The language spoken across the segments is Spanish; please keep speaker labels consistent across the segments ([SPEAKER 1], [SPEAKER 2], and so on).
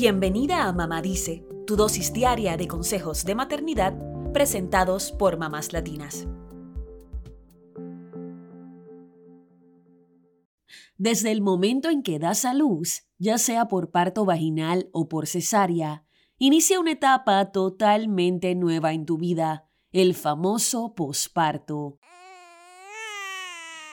[SPEAKER 1] Bienvenida a Mamá Dice, tu dosis diaria de consejos de maternidad presentados por mamás latinas. Desde el momento en que das a luz, ya sea por parto vaginal o por cesárea, inicia una etapa totalmente nueva en tu vida, el famoso posparto.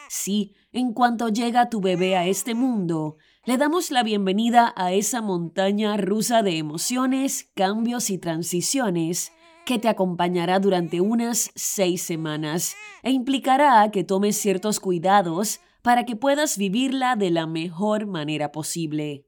[SPEAKER 1] Sí, en cuanto llega tu bebé a este mundo, le damos la bienvenida a esa montaña rusa de emociones, cambios y transiciones que te acompañará durante unas seis semanas e implicará que tomes ciertos cuidados para que puedas vivirla de la mejor manera posible.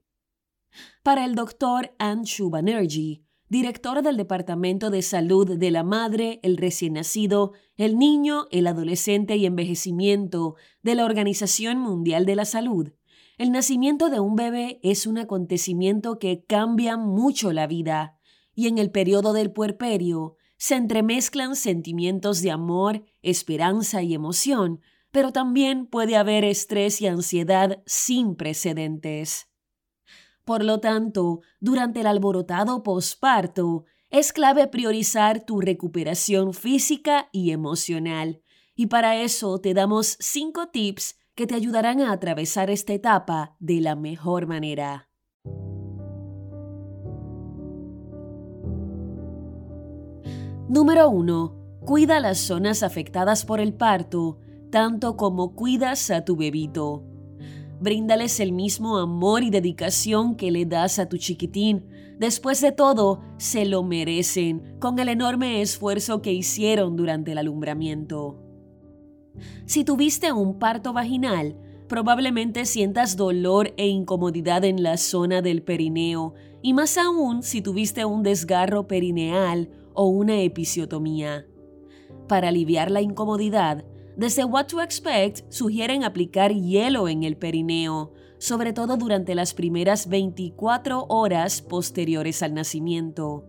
[SPEAKER 1] Para el doctor Anshu Banerjee, director del Departamento de Salud de la Madre, el recién nacido, el niño, el adolescente y envejecimiento de la Organización Mundial de la Salud, el nacimiento de un bebé es un acontecimiento que cambia mucho la vida, y en el periodo del puerperio se entremezclan sentimientos de amor, esperanza y emoción, pero también puede haber estrés y ansiedad sin precedentes. Por lo tanto, durante el alborotado posparto, es clave priorizar tu recuperación física y emocional. Y para eso te damos cinco tips que te ayudarán a atravesar esta etapa de la mejor manera. Número 1. Cuida las zonas afectadas por el parto, tanto como cuidas a tu bebito. Bríndales el mismo amor y dedicación que le das a tu chiquitín. Después de todo, se lo merecen con el enorme esfuerzo que hicieron durante el alumbramiento. Si tuviste un parto vaginal, probablemente sientas dolor e incomodidad en la zona del perineo, y más aún si tuviste un desgarro perineal o una episiotomía. Para aliviar la incomodidad, desde What to Expect sugieren aplicar hielo en el perineo, sobre todo durante las primeras 24 horas posteriores al nacimiento.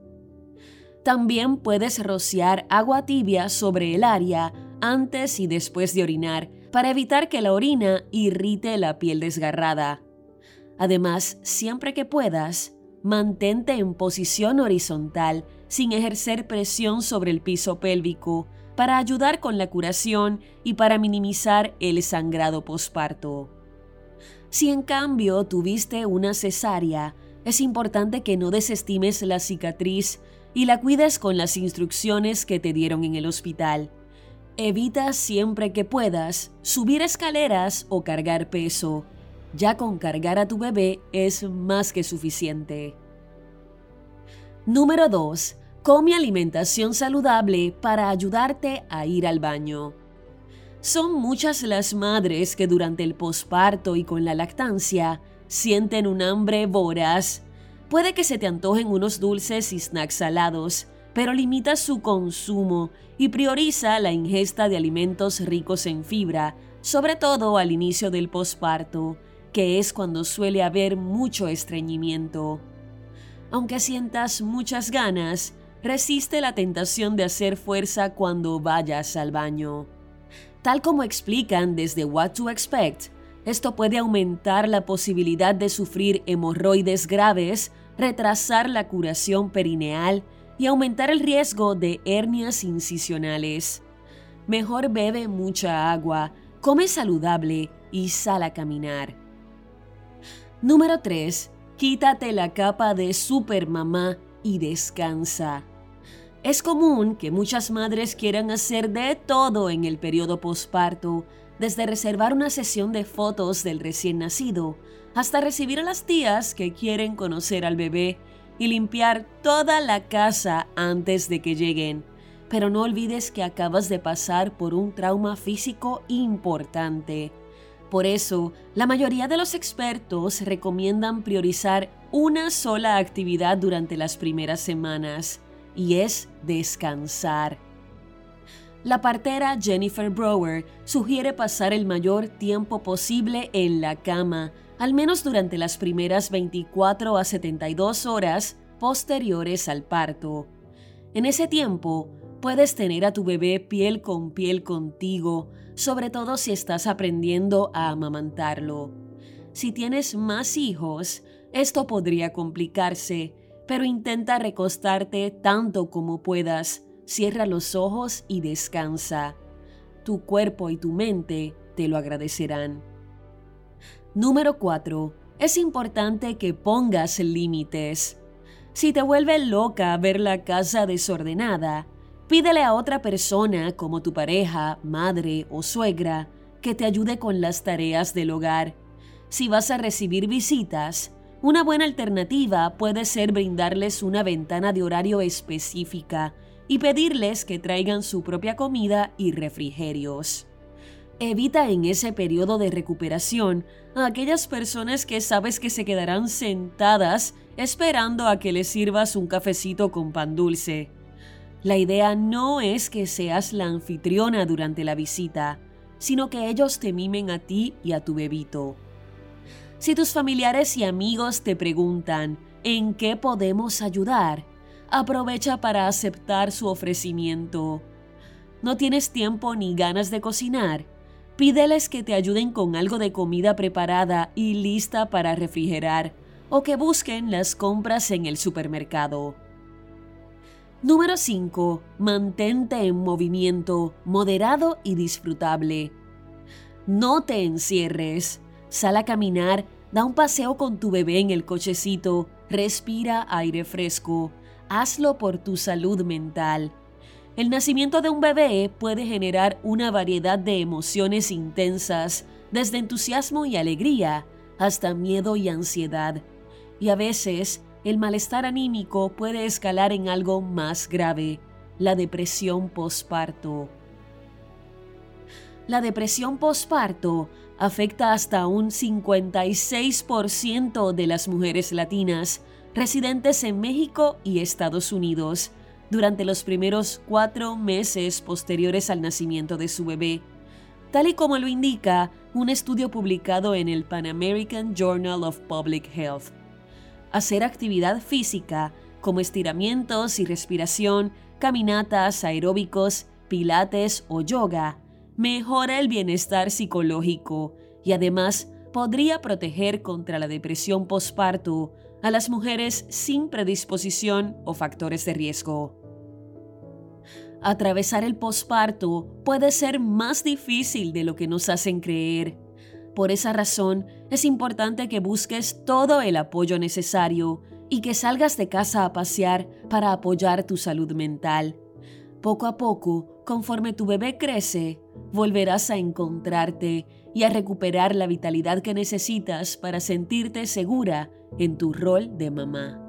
[SPEAKER 1] También puedes rociar agua tibia sobre el área antes y después de orinar para evitar que la orina irrite la piel desgarrada. Además, siempre que puedas, mantente en posición horizontal sin ejercer presión sobre el piso pélvico para ayudar con la curación y para minimizar el sangrado posparto. Si en cambio tuviste una cesárea, es importante que no desestimes la cicatriz y la cuides con las instrucciones que te dieron en el hospital. Evita siempre que puedas subir escaleras o cargar peso. Ya con cargar a tu bebé es más que suficiente. Número 2. Come alimentación saludable para ayudarte a ir al baño. Son muchas las madres que durante el posparto y con la lactancia sienten un hambre voraz. Puede que se te antojen unos dulces y snacks salados, pero limita su consumo y prioriza la ingesta de alimentos ricos en fibra, sobre todo al inicio del posparto, que es cuando suele haber mucho estreñimiento. Aunque sientas muchas ganas, resiste la tentación de hacer fuerza cuando vayas al baño. Tal como explican desde What to Expect, esto puede aumentar la posibilidad de sufrir hemorroides graves, retrasar la curación perineal y aumentar el riesgo de hernias incisionales. Mejor bebe mucha agua, come saludable y sal a caminar. Número 3. Quítate la capa de supermamá y descansa. Es común que muchas madres quieran hacer de todo en el periodo posparto, desde reservar una sesión de fotos del recién nacido hasta recibir a las tías que quieren conocer al bebé y limpiar toda la casa antes de que lleguen. Pero no olvides que acabas de pasar por un trauma físico importante. Por eso, la mayoría de los expertos recomiendan priorizar una sola actividad durante las primeras semanas, y es descansar. La partera Jennifer Brower sugiere pasar el mayor tiempo posible en la cama, al menos durante las primeras 24 a 72 horas posteriores al parto. En ese tiempo, puedes tener a tu bebé piel con piel contigo, sobre todo si estás aprendiendo a amamantarlo. Si tienes más hijos, Esto podría complicarse, pero intenta recostarte tanto como puedas. Cierra los ojos y descansa. Tu cuerpo y tu mente te lo agradecerán. Número 4. Es importante que pongas límites. Si te vuelve loca ver la casa desordenada, pídele a otra persona como tu pareja, madre o suegra que te ayude con las tareas del hogar. Si vas a recibir visitas, una buena alternativa puede ser brindarles una ventana de horario específica y pedirles que traigan su propia comida y refrigerios. Evita en ese periodo de recuperación a aquellas personas que sabes que se quedarán sentadas esperando a que les sirvas un cafecito con pan dulce. La idea no es que seas la anfitriona durante la visita, sino que ellos te mimen a ti y a tu bebito. Si tus familiares y amigos te preguntan en qué podemos ayudar, aprovecha para aceptar su ofrecimiento. ¿No tienes tiempo ni ganas de cocinar? Pídeles que te ayuden con algo de comida preparada y lista para refrigerar o que busquen las compras en el supermercado. Número 5. Mantente en movimiento, moderado y disfrutable. No te encierres. Sal a caminar, da un paseo con tu bebé en el cochecito, respira aire fresco. Hazlo por tu salud mental. El nacimiento de un bebé puede generar una variedad de emociones intensas, desde entusiasmo y alegría hasta miedo y ansiedad. Y a veces, el malestar anímico puede escalar en algo más grave, la depresión posparto. La depresión posparto afecta hasta un 56% de las mujeres latinas residentes en México y Estados Unidos durante los primeros cuatro meses posteriores al nacimiento de su bebé, tal y como lo indica un estudio publicado en el Pan American Journal of Public Health. Hacer actividad física, como estiramientos y respiración, caminatas, aeróbicos, pilates o yoga, mejora el bienestar psicológico y además podría proteger contra la depresión postparto a las mujeres sin predisposición o factores de riesgo. Atravesar el posparto puede ser más difícil de lo que nos hacen creer. Por esa razón, es importante que busques todo el apoyo necesario y que salgas de casa a pasear para apoyar tu salud mental. Poco a poco, conforme tu bebé crece, volverás a encontrarte y a recuperar la vitalidad que necesitas para sentirte segura en tu rol de mamá.